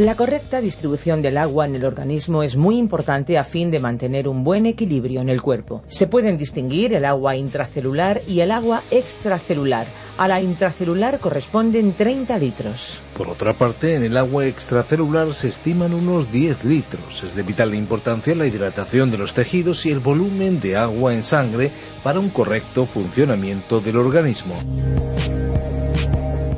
La correcta distribución del agua en el organismo es muy importante a fin de mantener un buen equilibrio en el cuerpo. Se pueden distinguir el agua intracelular y el agua extracelular. A la intracelular corresponden 30 litros. Por otra parte, en el agua extracelular se estiman unos 10 litros. Es de vital importancia la hidratación de los tejidos y el volumen de agua en sangre para un correcto funcionamiento del organismo.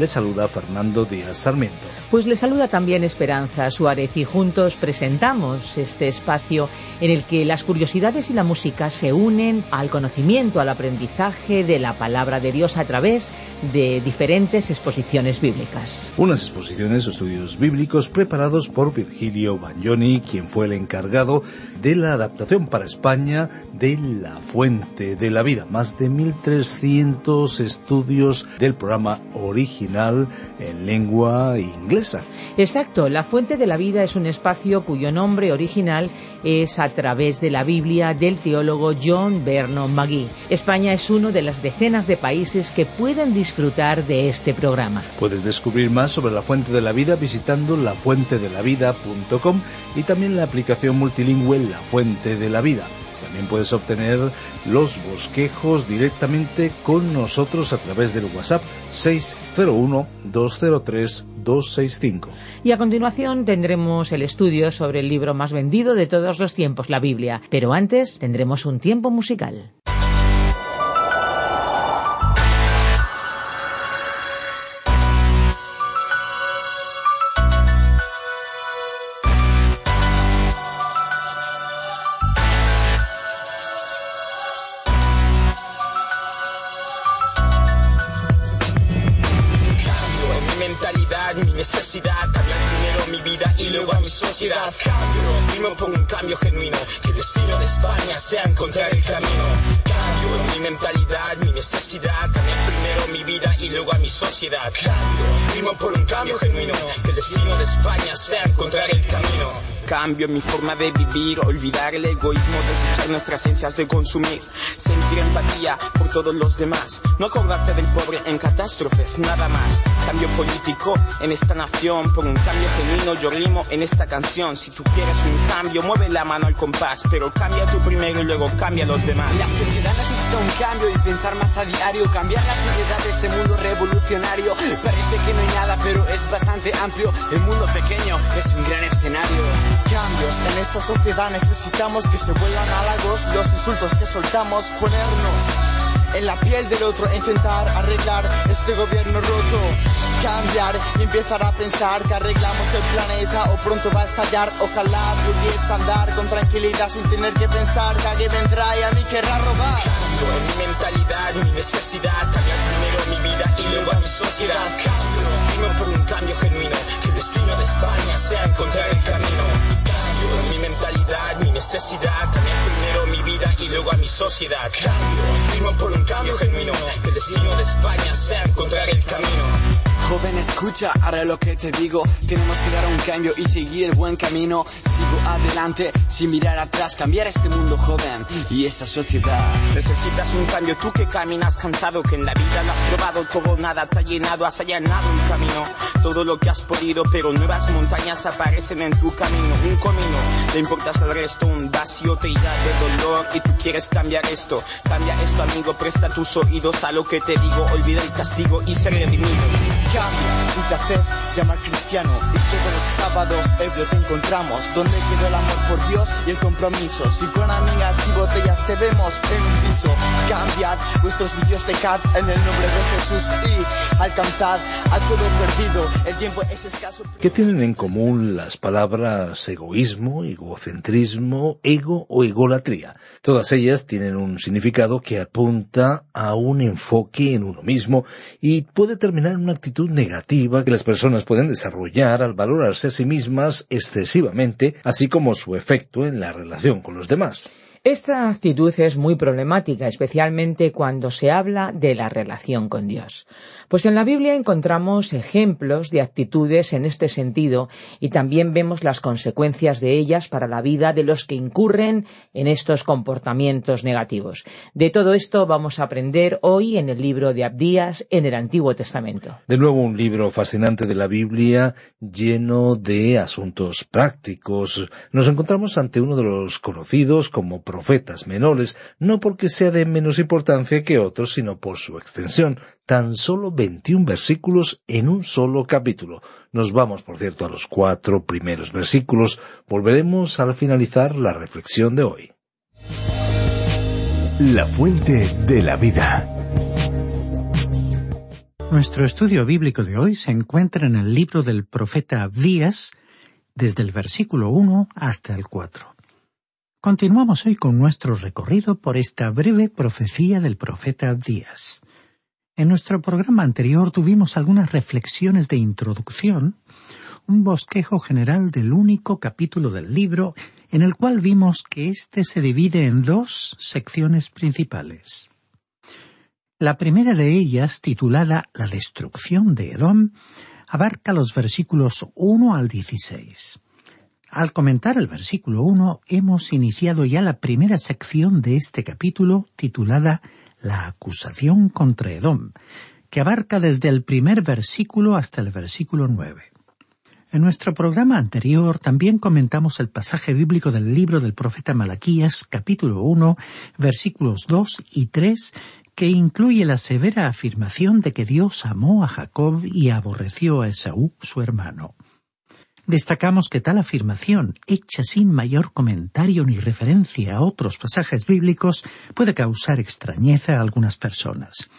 Les saluda Fernando Díaz Sarmiento. Pues le saluda también Esperanza Suárez y juntos presentamos este espacio en el que las curiosidades y la música se unen al conocimiento, al aprendizaje de la palabra de Dios a través de diferentes exposiciones bíblicas. Unas exposiciones o estudios bíblicos preparados por Virgilio Bagnoni, quien fue el encargado de la adaptación para España de La Fuente de la Vida. Más de 1.300 estudios del programa original en lengua inglesa. Exacto, La Fuente de la Vida es un espacio cuyo nombre original es a través de la Biblia del teólogo John Vernon McGee. España es uno de las decenas de países que pueden disfrutar de este programa. Puedes descubrir más sobre La Fuente de la Vida visitando lafuentedelavida.com y también la aplicación multilingüe La Fuente de la Vida. También puedes obtener los bosquejos directamente con nosotros a través del WhatsApp 601-203-265. Y a continuación tendremos el estudio sobre el libro más vendido de todos los tiempos, la Biblia. Pero antes tendremos un tiempo musical. Cambio, primo por un cambio genuino, que el destino de España sea encontrar el camino. Cambio mi mentalidad, mi necesidad, cambiar primero mi vida y luego a mi sociedad. Cambio, primo por un cambio genuino, que el destino de España sea encontrar el camino cambio en mi forma de vivir, olvidar el egoísmo, desechar nuestras esencias de consumir, sentir empatía por todos los demás, no acordarse del pobre en catástrofes, nada más. Cambio político en esta nación, por un cambio genuino yo rimo en esta canción. Si tú quieres un cambio, mueve la mano al compás, pero cambia tú primero y luego cambia a los demás. La sociedad necesita un cambio y pensar más a diario, cambiar la sociedad de este mundo revolucionario. Parece que no hay nada, pero es bastante amplio. El mundo pequeño es un gran escenario cambios. En esta sociedad necesitamos que se vuelvan halagos los insultos que soltamos, ponernos en la piel del otro intentar arreglar este gobierno roto. Cambiar y empezar a pensar que arreglamos el planeta o pronto va a estallar. Ojalá pudiese andar con tranquilidad sin tener que pensar que alguien vendrá y a mí querrá robar. Cambio en mi mentalidad, mi necesidad, cambiar primero mi vida y luego a mi sociedad. Primero por un cambio genuino, que el destino de España sea encontrar el camino mi mentalidad, mi necesidad, cambiar primero mi vida y luego a mi sociedad. Cambio, primo por un cambio genuino, que el destino de España sea encontrar el camino. Joven, escucha, ahora lo que te digo. Tenemos que dar un cambio y seguir el buen camino. Sigo adelante, sin mirar atrás, cambiar este mundo joven y esta sociedad. Necesitas un cambio, tú que caminas cansado, que en la vida lo has probado todo, nada te ha llenado, has allanado un camino. Todo lo que has podido, pero nuevas montañas aparecen en tu camino. Un camino, le importas al resto, un vacío te irá de dolor y tú quieres cambiar esto. Cambia esto, amigo, presta tus oídos a lo que te digo, olvida el castigo y ser redimido si te haces llamar cristiano todos los sábados encontramos donde el amor por Dios y el compromiso. Si con amigas y botellas te vemos en un piso vuestros en el nombre de Jesús y a todo perdido. ¿Qué tienen en común las palabras egoísmo, egocentrismo, ego o egolatría? Todas ellas tienen un significado que apunta a un enfoque en uno mismo y puede terminar en una actitud negativa que las personas pueden desarrollar al valorarse a sí mismas excesivamente, así como su efecto en la relación con los demás. Esta actitud es muy problemática, especialmente cuando se habla de la relación con Dios. Pues en la Biblia encontramos ejemplos de actitudes en este sentido y también vemos las consecuencias de ellas para la vida de los que incurren en estos comportamientos negativos. De todo esto vamos a aprender hoy en el libro de Abdías en el Antiguo Testamento. De nuevo un libro fascinante de la Biblia lleno de asuntos prácticos. Nos encontramos ante uno de los conocidos como profetas menores, no porque sea de menos importancia que otros, sino por su extensión, tan solo 21 versículos en un solo capítulo. Nos vamos, por cierto, a los cuatro primeros versículos. Volveremos al finalizar la reflexión de hoy. La fuente de la vida. Nuestro estudio bíblico de hoy se encuentra en el libro del profeta Abdías, desde el versículo 1 hasta el 4. Continuamos hoy con nuestro recorrido por esta breve profecía del profeta Abdías. En nuestro programa anterior tuvimos algunas reflexiones de introducción, un bosquejo general del único capítulo del libro, en el cual vimos que éste se divide en dos secciones principales. La primera de ellas, titulada La destrucción de Edom, abarca los versículos 1 al 16. Al comentar el versículo 1 hemos iniciado ya la primera sección de este capítulo titulada La acusación contra Edom, que abarca desde el primer versículo hasta el versículo 9. En nuestro programa anterior también comentamos el pasaje bíblico del libro del profeta Malaquías, capítulo 1, versículos 2 y 3, que incluye la severa afirmación de que Dios amó a Jacob y aborreció a Esaú, su hermano. Destacamos que tal afirmación, hecha sin mayor comentario ni referencia a otros pasajes bíblicos, puede causar extrañeza a algunas personas.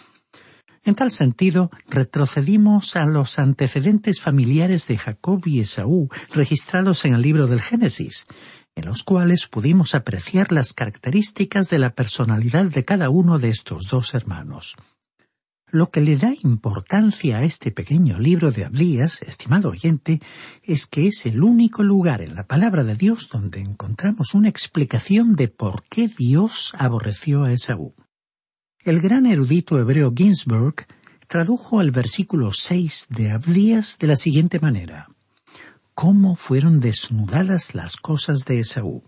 En tal sentido, retrocedimos a los antecedentes familiares de Jacob y Esaú registrados en el libro del Génesis, en los cuales pudimos apreciar las características de la personalidad de cada uno de estos dos hermanos. Lo que le da importancia a este pequeño libro de Abdías, estimado oyente, es que es el único lugar en la palabra de Dios donde encontramos una explicación de por qué Dios aborreció a Esaú. El gran erudito hebreo Ginsburg tradujo el versículo 6 de Abdías de la siguiente manera. ¿Cómo fueron desnudadas las cosas de Esaú?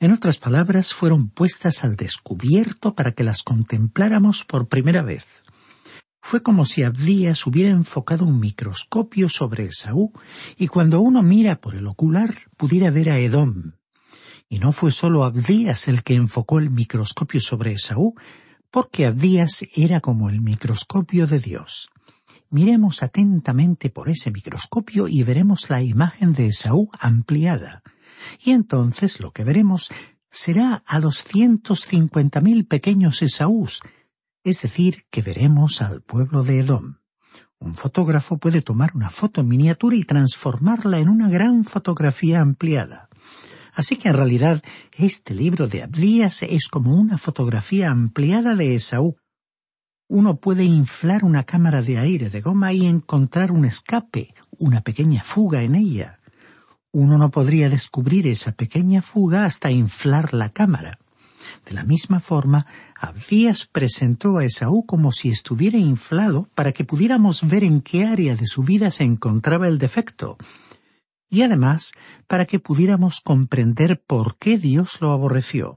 En otras palabras, fueron puestas al descubierto para que las contempláramos por primera vez. Fue como si Abdías hubiera enfocado un microscopio sobre Esaú y cuando uno mira por el ocular pudiera ver a Edom. Y no fue solo Abdías el que enfocó el microscopio sobre Esaú, porque Abdías era como el microscopio de Dios. Miremos atentamente por ese microscopio y veremos la imagen de Esaú ampliada. Y entonces lo que veremos será a doscientos cincuenta mil pequeños Esaús, es decir, que veremos al pueblo de Edom. Un fotógrafo puede tomar una foto en miniatura y transformarla en una gran fotografía ampliada. Así que en realidad este libro de Abdías es como una fotografía ampliada de Esaú. Uno puede inflar una cámara de aire de goma y encontrar un escape, una pequeña fuga en ella. Uno no podría descubrir esa pequeña fuga hasta inflar la cámara. De la misma forma, Abdías presentó a Esaú como si estuviera inflado para que pudiéramos ver en qué área de su vida se encontraba el defecto, y además para que pudiéramos comprender por qué Dios lo aborreció.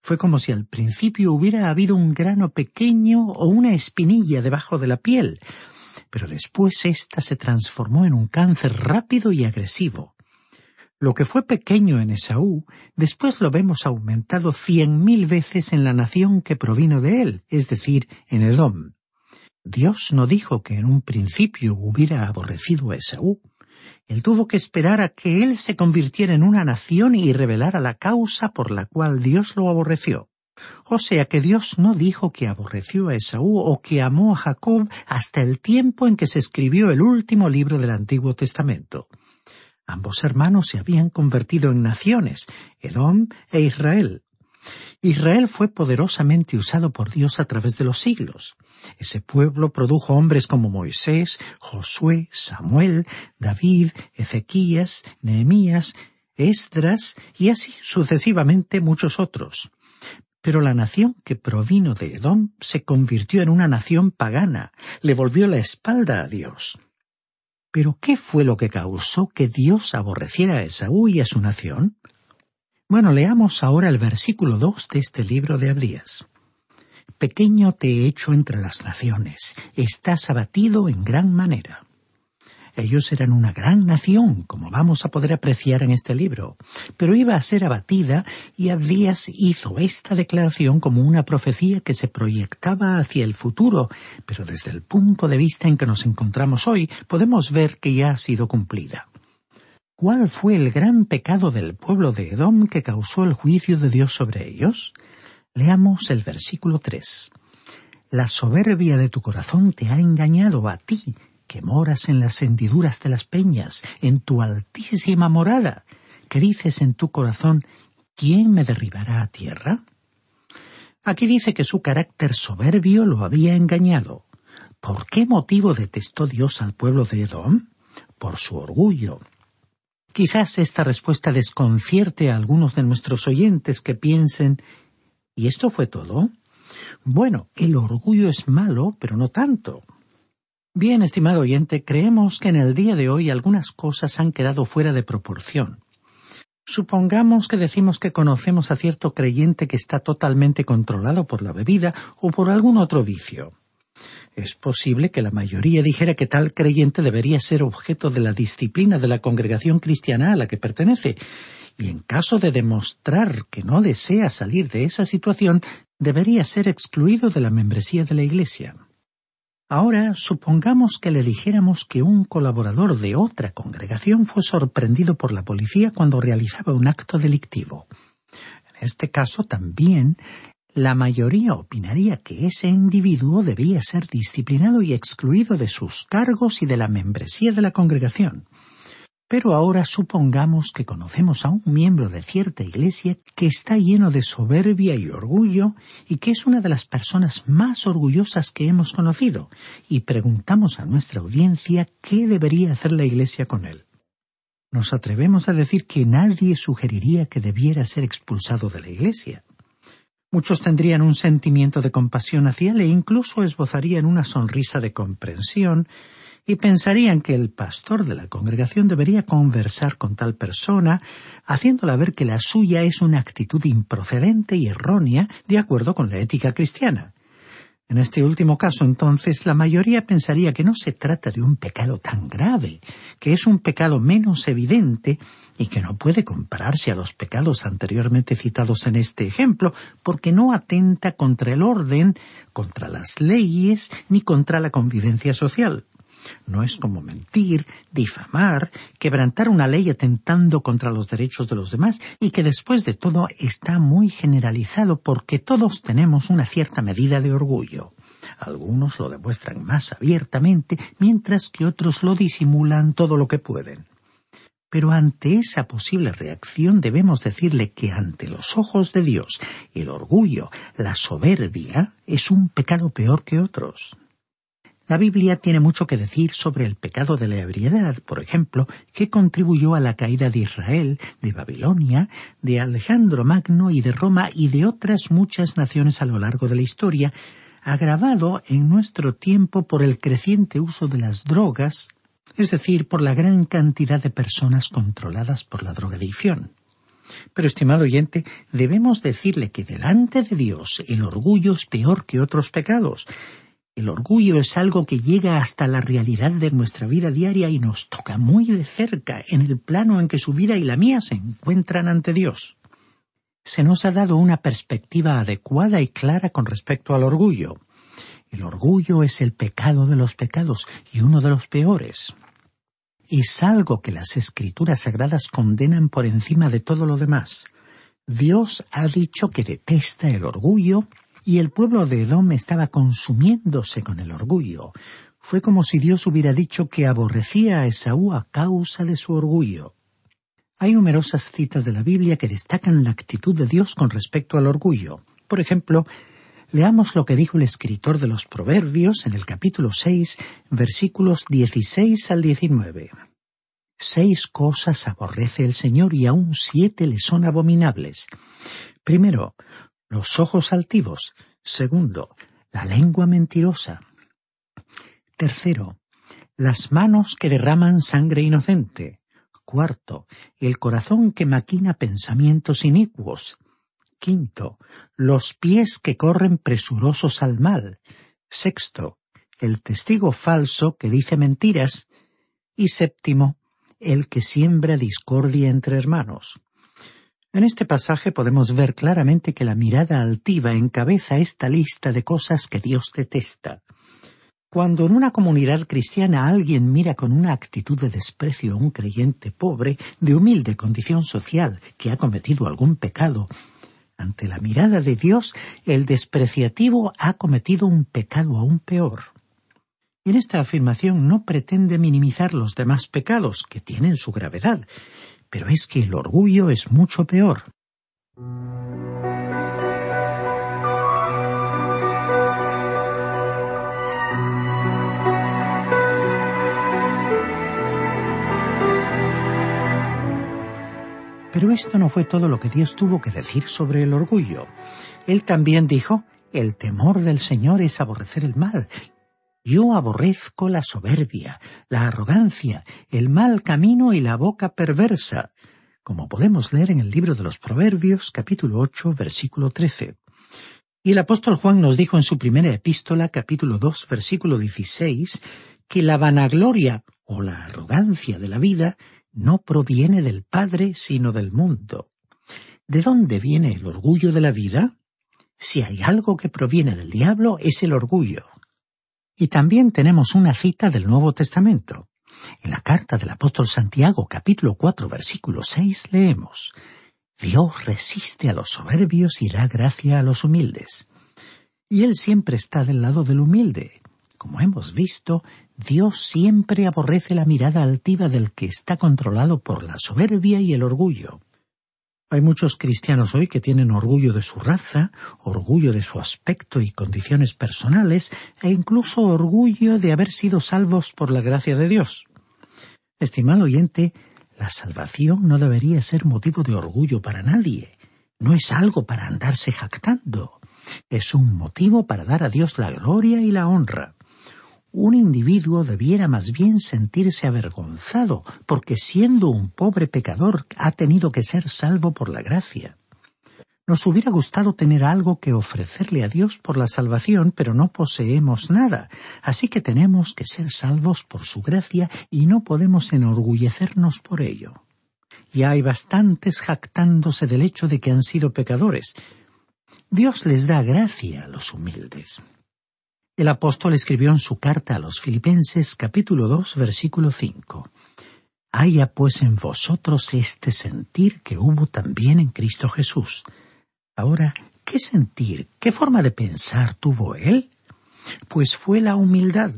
Fue como si al principio hubiera habido un grano pequeño o una espinilla debajo de la piel, pero después ésta se transformó en un cáncer rápido y agresivo. Lo que fue pequeño en Esaú, después lo vemos aumentado cien mil veces en la nación que provino de él, es decir, en Edom. Dios no dijo que en un principio hubiera aborrecido a Esaú. Él tuvo que esperar a que él se convirtiera en una nación y revelara la causa por la cual Dios lo aborreció. O sea que Dios no dijo que aborreció a Esaú o que amó a Jacob hasta el tiempo en que se escribió el último libro del Antiguo Testamento. Ambos hermanos se habían convertido en naciones, Edom e Israel. Israel fue poderosamente usado por Dios a través de los siglos. Ese pueblo produjo hombres como Moisés, Josué, Samuel, David, Ezequías, Nehemías, Esdras y así sucesivamente muchos otros. Pero la nación que provino de Edom se convirtió en una nación pagana, le volvió la espalda a Dios. Pero ¿qué fue lo que causó que Dios aborreciera a Esaú y a su nación? Bueno, leamos ahora el versículo dos de este libro de Abdías. Pequeño te he hecho entre las naciones, estás abatido en gran manera. Ellos eran una gran nación, como vamos a poder apreciar en este libro, pero iba a ser abatida y Abdías hizo esta declaración como una profecía que se proyectaba hacia el futuro, pero desde el punto de vista en que nos encontramos hoy podemos ver que ya ha sido cumplida. ¿Cuál fue el gran pecado del pueblo de Edom que causó el juicio de Dios sobre ellos? Leamos el versículo tres. La soberbia de tu corazón te ha engañado a ti, que moras en las hendiduras de las peñas, en tu altísima morada, que dices en tu corazón, ¿quién me derribará a tierra? Aquí dice que su carácter soberbio lo había engañado. ¿Por qué motivo detestó Dios al pueblo de Edom? Por su orgullo. Quizás esta respuesta desconcierte a algunos de nuestros oyentes que piensen ¿Y esto fue todo? Bueno, el orgullo es malo, pero no tanto. Bien, estimado oyente, creemos que en el día de hoy algunas cosas han quedado fuera de proporción. Supongamos que decimos que conocemos a cierto creyente que está totalmente controlado por la bebida o por algún otro vicio. Es posible que la mayoría dijera que tal creyente debería ser objeto de la disciplina de la congregación cristiana a la que pertenece, y en caso de demostrar que no desea salir de esa situación, debería ser excluido de la membresía de la Iglesia. Ahora supongamos que le dijéramos que un colaborador de otra congregación fue sorprendido por la policía cuando realizaba un acto delictivo. En este caso también la mayoría opinaría que ese individuo debía ser disciplinado y excluido de sus cargos y de la membresía de la congregación. Pero ahora supongamos que conocemos a un miembro de cierta iglesia que está lleno de soberbia y orgullo y que es una de las personas más orgullosas que hemos conocido, y preguntamos a nuestra audiencia qué debería hacer la iglesia con él. Nos atrevemos a decir que nadie sugeriría que debiera ser expulsado de la iglesia. Muchos tendrían un sentimiento de compasión hacia él e incluso esbozarían una sonrisa de comprensión y pensarían que el pastor de la congregación debería conversar con tal persona, haciéndola ver que la suya es una actitud improcedente y errónea de acuerdo con la ética cristiana. En este último caso, entonces, la mayoría pensaría que no se trata de un pecado tan grave, que es un pecado menos evidente y que no puede compararse a los pecados anteriormente citados en este ejemplo, porque no atenta contra el orden, contra las leyes, ni contra la convivencia social. No es como mentir, difamar, quebrantar una ley atentando contra los derechos de los demás y que después de todo está muy generalizado porque todos tenemos una cierta medida de orgullo. Algunos lo demuestran más abiertamente, mientras que otros lo disimulan todo lo que pueden. Pero ante esa posible reacción debemos decirle que ante los ojos de Dios el orgullo, la soberbia, es un pecado peor que otros. La Biblia tiene mucho que decir sobre el pecado de la ebriedad, por ejemplo, que contribuyó a la caída de Israel, de Babilonia, de Alejandro Magno y de Roma y de otras muchas naciones a lo largo de la historia, agravado en nuestro tiempo por el creciente uso de las drogas, es decir, por la gran cantidad de personas controladas por la drogadicción. Pero, estimado oyente, debemos decirle que delante de Dios el orgullo es peor que otros pecados, el orgullo es algo que llega hasta la realidad de nuestra vida diaria y nos toca muy de cerca en el plano en que su vida y la mía se encuentran ante Dios. Se nos ha dado una perspectiva adecuada y clara con respecto al orgullo. El orgullo es el pecado de los pecados y uno de los peores. Es algo que las escrituras sagradas condenan por encima de todo lo demás. Dios ha dicho que detesta el orgullo y el pueblo de Edom estaba consumiéndose con el orgullo. Fue como si Dios hubiera dicho que aborrecía a Esaú a causa de su orgullo. Hay numerosas citas de la Biblia que destacan la actitud de Dios con respecto al orgullo. Por ejemplo, Leamos lo que dijo el escritor de los Proverbios en el capítulo seis, versículos dieciséis al diecinueve. Seis cosas aborrece el Señor y aún siete le son abominables. Primero, los ojos altivos. Segundo, la lengua mentirosa. Tercero, las manos que derraman sangre inocente. Cuarto, el corazón que maquina pensamientos inicuos. Quinto, los pies que corren presurosos al mal. Sexto, el testigo falso que dice mentiras. Y séptimo, el que siembra discordia entre hermanos. En este pasaje podemos ver claramente que la mirada altiva encabeza esta lista de cosas que Dios detesta. Cuando en una comunidad cristiana alguien mira con una actitud de desprecio a un creyente pobre, de humilde condición social, que ha cometido algún pecado, ante la mirada de Dios, el despreciativo ha cometido un pecado aún peor. Y en esta afirmación no pretende minimizar los demás pecados, que tienen su gravedad, pero es que el orgullo es mucho peor. Pero esto no fue todo lo que Dios tuvo que decir sobre el orgullo. Él también dijo, el temor del Señor es aborrecer el mal. Yo aborrezco la soberbia, la arrogancia, el mal camino y la boca perversa, como podemos leer en el libro de los Proverbios capítulo ocho versículo trece. Y el apóstol Juan nos dijo en su primera epístola capítulo dos versículo dieciséis que la vanagloria o la arrogancia de la vida no proviene del Padre, sino del mundo. ¿De dónde viene el orgullo de la vida? Si hay algo que proviene del diablo, es el orgullo. Y también tenemos una cita del Nuevo Testamento. En la carta del apóstol Santiago, capítulo cuatro, versículo seis, leemos Dios resiste a los soberbios y da gracia a los humildes. Y Él siempre está del lado del humilde. Como hemos visto, Dios siempre aborrece la mirada altiva del que está controlado por la soberbia y el orgullo. Hay muchos cristianos hoy que tienen orgullo de su raza, orgullo de su aspecto y condiciones personales, e incluso orgullo de haber sido salvos por la gracia de Dios. Estimado oyente, la salvación no debería ser motivo de orgullo para nadie. No es algo para andarse jactando. Es un motivo para dar a Dios la gloria y la honra un individuo debiera más bien sentirse avergonzado, porque siendo un pobre pecador ha tenido que ser salvo por la gracia. Nos hubiera gustado tener algo que ofrecerle a Dios por la salvación, pero no poseemos nada, así que tenemos que ser salvos por su gracia y no podemos enorgullecernos por ello. Y hay bastantes jactándose del hecho de que han sido pecadores. Dios les da gracia a los humildes. El apóstol escribió en su carta a los Filipenses capítulo 2 versículo 5. Haya pues en vosotros este sentir que hubo también en Cristo Jesús. Ahora, ¿qué sentir, qué forma de pensar tuvo él? Pues fue la humildad.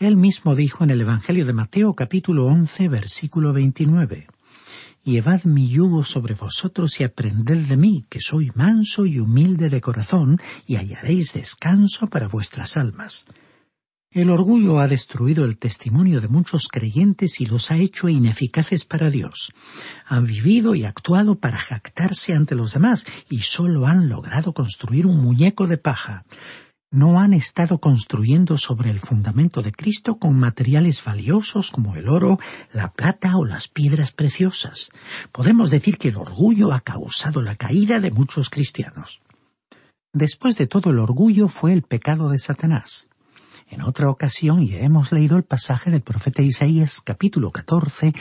Él mismo dijo en el Evangelio de Mateo capítulo 11 versículo 29 llevad mi yugo sobre vosotros y aprended de mí, que soy manso y humilde de corazón, y hallaréis descanso para vuestras almas. El orgullo ha destruido el testimonio de muchos creyentes y los ha hecho ineficaces para Dios. Han vivido y actuado para jactarse ante los demás y sólo han logrado construir un muñeco de paja no han estado construyendo sobre el fundamento de Cristo con materiales valiosos como el oro, la plata o las piedras preciosas. Podemos decir que el orgullo ha causado la caída de muchos cristianos. Después de todo el orgullo fue el pecado de Satanás. En otra ocasión ya hemos leído el pasaje del profeta Isaías capítulo 14,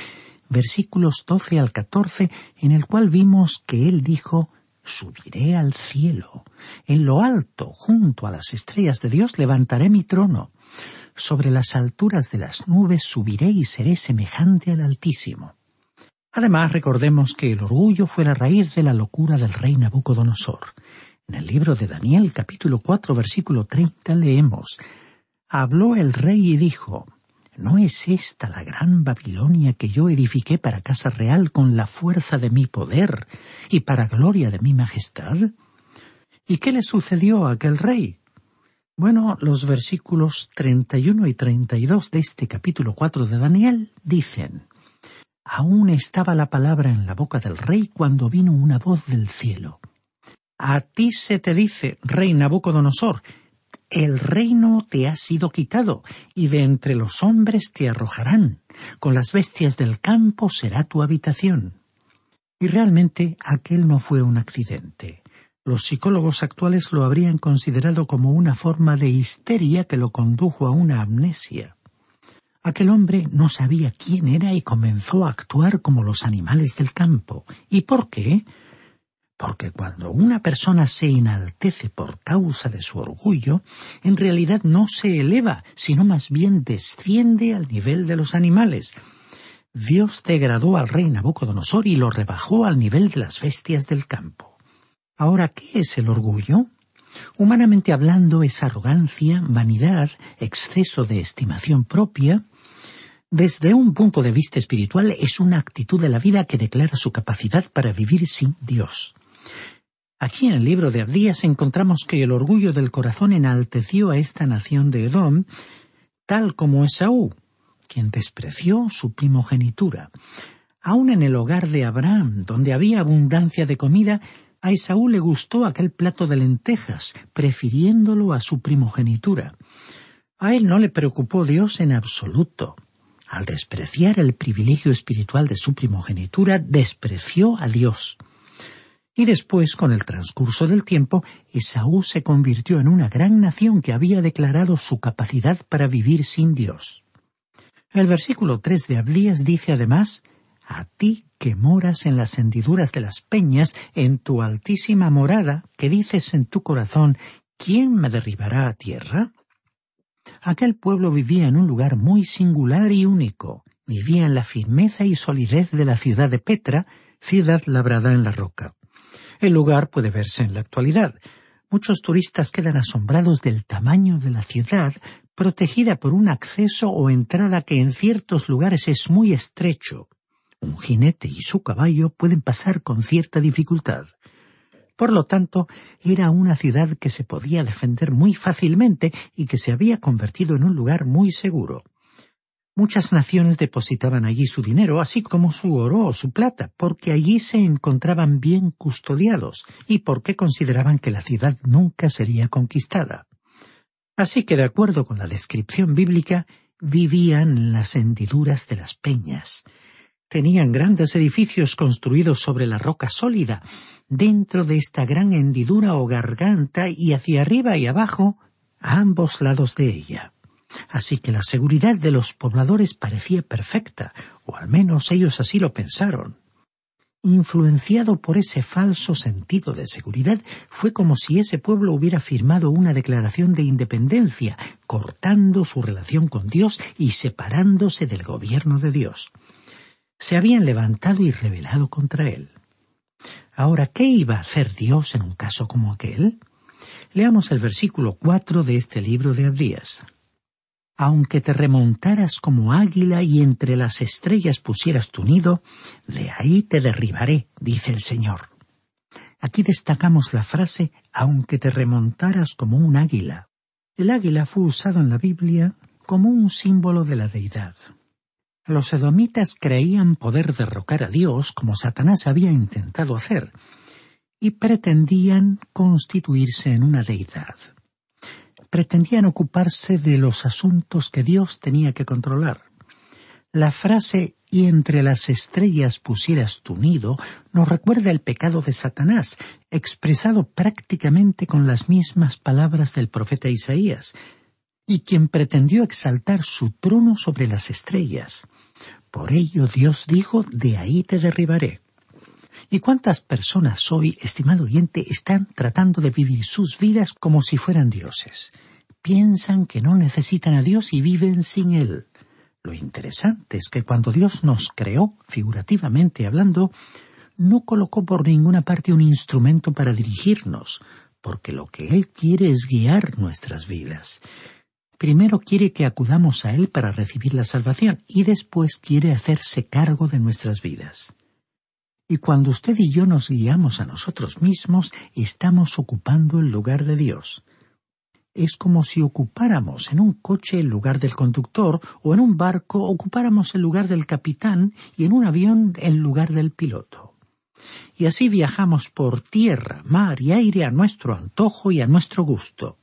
versículos 12 al 14, en el cual vimos que él dijo, subiré al cielo. En lo alto, junto a las estrellas de Dios, levantaré mi trono. Sobre las alturas de las nubes subiré y seré semejante al Altísimo. Además, recordemos que el orgullo fue la raíz de la locura del rey Nabucodonosor. En el libro de Daniel capítulo 4 versículo 30 leemos Habló el rey y dijo ¿No es esta la gran Babilonia que yo edifiqué para casa real con la fuerza de mi poder y para gloria de mi majestad? ¿Y qué le sucedió a aquel rey? Bueno, los versículos 31 y 32 de este capítulo 4 de Daniel dicen Aún estaba la palabra en la boca del rey cuando vino una voz del cielo. A ti se te dice, rey Nabucodonosor, el reino te ha sido quitado, y de entre los hombres te arrojarán. Con las bestias del campo será tu habitación. Y realmente aquel no fue un accidente. Los psicólogos actuales lo habrían considerado como una forma de histeria que lo condujo a una amnesia. Aquel hombre no sabía quién era y comenzó a actuar como los animales del campo. ¿Y por qué? Porque cuando una persona se enaltece por causa de su orgullo, en realidad no se eleva, sino más bien desciende al nivel de los animales. Dios degradó al rey Nabucodonosor y lo rebajó al nivel de las bestias del campo. Ahora, ¿qué es el orgullo? Humanamente hablando, es arrogancia, vanidad, exceso de estimación propia. Desde un punto de vista espiritual, es una actitud de la vida que declara su capacidad para vivir sin Dios. Aquí en el libro de Abdías encontramos que el orgullo del corazón enalteció a esta nación de Edom, tal como Esaú, quien despreció su primogenitura. Aun en el hogar de Abraham, donde había abundancia de comida, a Esaú le gustó aquel plato de lentejas, prefiriéndolo a su primogenitura. A él no le preocupó Dios en absoluto. Al despreciar el privilegio espiritual de su primogenitura, despreció a Dios. Y después, con el transcurso del tiempo, Esaú se convirtió en una gran nación que había declarado su capacidad para vivir sin Dios. El versículo tres de Abdías dice además A ti que moras en las hendiduras de las peñas, en tu altísima morada, que dices en tu corazón ¿Quién me derribará a tierra? Aquel pueblo vivía en un lugar muy singular y único. Vivía en la firmeza y solidez de la ciudad de Petra, ciudad labrada en la roca. El lugar puede verse en la actualidad. Muchos turistas quedan asombrados del tamaño de la ciudad, protegida por un acceso o entrada que en ciertos lugares es muy estrecho. Un jinete y su caballo pueden pasar con cierta dificultad. Por lo tanto, era una ciudad que se podía defender muy fácilmente y que se había convertido en un lugar muy seguro. Muchas naciones depositaban allí su dinero, así como su oro o su plata, porque allí se encontraban bien custodiados y porque consideraban que la ciudad nunca sería conquistada. Así que, de acuerdo con la descripción bíblica, vivían en las hendiduras de las peñas. Tenían grandes edificios construidos sobre la roca sólida, dentro de esta gran hendidura o garganta y hacia arriba y abajo, a ambos lados de ella. Así que la seguridad de los pobladores parecía perfecta, o al menos ellos así lo pensaron. Influenciado por ese falso sentido de seguridad, fue como si ese pueblo hubiera firmado una declaración de independencia, cortando su relación con Dios y separándose del gobierno de Dios. Se habían levantado y rebelado contra él. Ahora, ¿qué iba a hacer Dios en un caso como aquel? Leamos el versículo cuatro de este libro de Abdías aunque te remontaras como águila y entre las estrellas pusieras tu nido, de ahí te derribaré, dice el Señor. Aquí destacamos la frase aunque te remontaras como un águila. El águila fue usado en la Biblia como un símbolo de la deidad. Los edomitas creían poder derrocar a Dios como Satanás había intentado hacer, y pretendían constituirse en una deidad pretendían ocuparse de los asuntos que Dios tenía que controlar. La frase y entre las estrellas pusieras tu nido nos recuerda el pecado de Satanás, expresado prácticamente con las mismas palabras del profeta Isaías, y quien pretendió exaltar su trono sobre las estrellas. Por ello Dios dijo, de ahí te derribaré. ¿Y cuántas personas hoy, estimado oyente, están tratando de vivir sus vidas como si fueran dioses? Piensan que no necesitan a Dios y viven sin Él. Lo interesante es que cuando Dios nos creó, figurativamente hablando, no colocó por ninguna parte un instrumento para dirigirnos, porque lo que Él quiere es guiar nuestras vidas. Primero quiere que acudamos a Él para recibir la salvación y después quiere hacerse cargo de nuestras vidas. Y cuando usted y yo nos guiamos a nosotros mismos, estamos ocupando el lugar de Dios. Es como si ocupáramos en un coche el lugar del conductor o en un barco ocupáramos el lugar del capitán y en un avión el lugar del piloto. Y así viajamos por tierra, mar y aire a nuestro antojo y a nuestro gusto.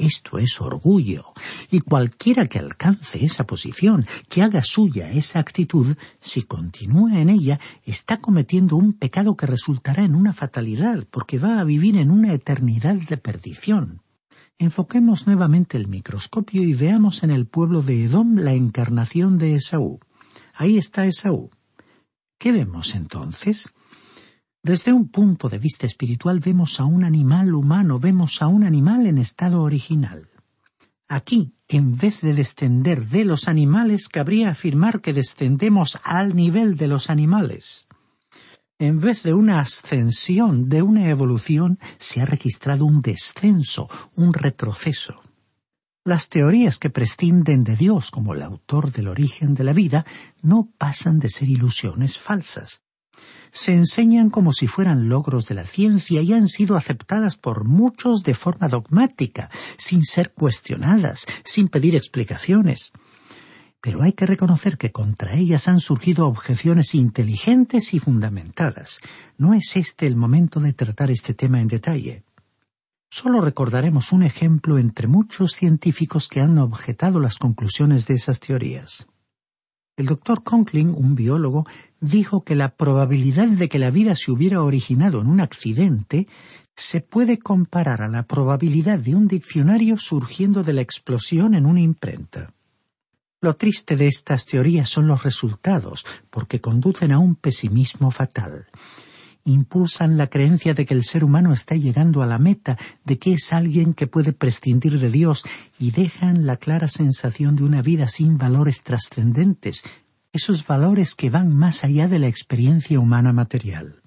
Esto es orgullo, y cualquiera que alcance esa posición, que haga suya esa actitud, si continúa en ella, está cometiendo un pecado que resultará en una fatalidad, porque va a vivir en una eternidad de perdición. Enfoquemos nuevamente el microscopio y veamos en el pueblo de Edom la encarnación de Esaú. Ahí está Esaú. ¿Qué vemos entonces? Desde un punto de vista espiritual vemos a un animal humano, vemos a un animal en estado original. Aquí, en vez de descender de los animales, cabría afirmar que descendemos al nivel de los animales. En vez de una ascensión, de una evolución, se ha registrado un descenso, un retroceso. Las teorías que prescinden de Dios como el autor del origen de la vida no pasan de ser ilusiones falsas se enseñan como si fueran logros de la ciencia y han sido aceptadas por muchos de forma dogmática, sin ser cuestionadas, sin pedir explicaciones. Pero hay que reconocer que contra ellas han surgido objeciones inteligentes y fundamentadas. No es este el momento de tratar este tema en detalle. Solo recordaremos un ejemplo entre muchos científicos que han objetado las conclusiones de esas teorías. El doctor Conkling, un biólogo, dijo que la probabilidad de que la vida se hubiera originado en un accidente se puede comparar a la probabilidad de un diccionario surgiendo de la explosión en una imprenta. Lo triste de estas teorías son los resultados, porque conducen a un pesimismo fatal. Impulsan la creencia de que el ser humano está llegando a la meta, de que es alguien que puede prescindir de Dios, y dejan la clara sensación de una vida sin valores trascendentes, esos valores que van más allá de la experiencia humana material.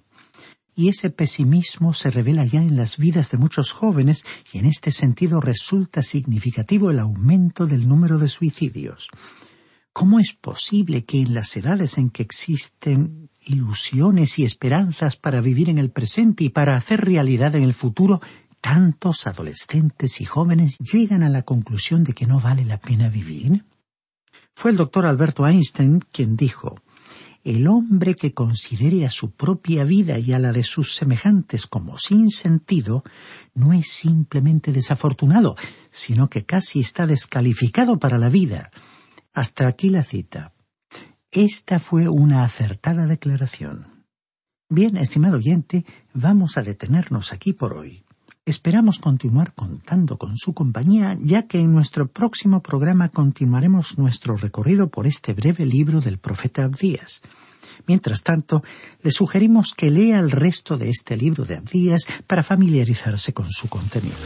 Y ese pesimismo se revela ya en las vidas de muchos jóvenes y en este sentido resulta significativo el aumento del número de suicidios. ¿Cómo es posible que en las edades en que existen ilusiones y esperanzas para vivir en el presente y para hacer realidad en el futuro, tantos adolescentes y jóvenes llegan a la conclusión de que no vale la pena vivir? Fue el doctor Alberto Einstein quien dijo El hombre que considere a su propia vida y a la de sus semejantes como sin sentido no es simplemente desafortunado, sino que casi está descalificado para la vida. Hasta aquí la cita. Esta fue una acertada declaración. Bien, estimado oyente, vamos a detenernos aquí por hoy. Esperamos continuar contando con su compañía, ya que en nuestro próximo programa continuaremos nuestro recorrido por este breve libro del profeta Abdías. Mientras tanto, le sugerimos que lea el resto de este libro de Abdías para familiarizarse con su contenido.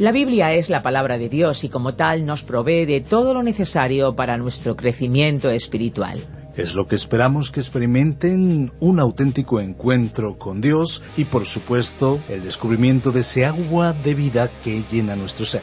La Biblia es la palabra de Dios y como tal nos provee de todo lo necesario para nuestro crecimiento espiritual. Es lo que esperamos que experimenten un auténtico encuentro con Dios y por supuesto el descubrimiento de ese agua de vida que llena nuestro ser.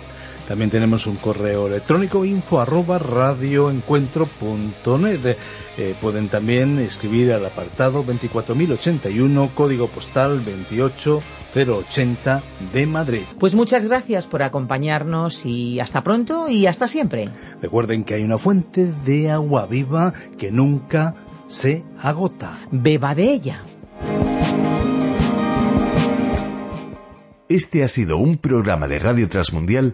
También tenemos un correo electrónico info arroba radioencuentro.net. Eh, pueden también escribir al apartado 24081, código postal 28080 de Madrid. Pues muchas gracias por acompañarnos y hasta pronto y hasta siempre. Recuerden que hay una fuente de agua viva que nunca se agota. Beba de ella. Este ha sido un programa de Radio Transmundial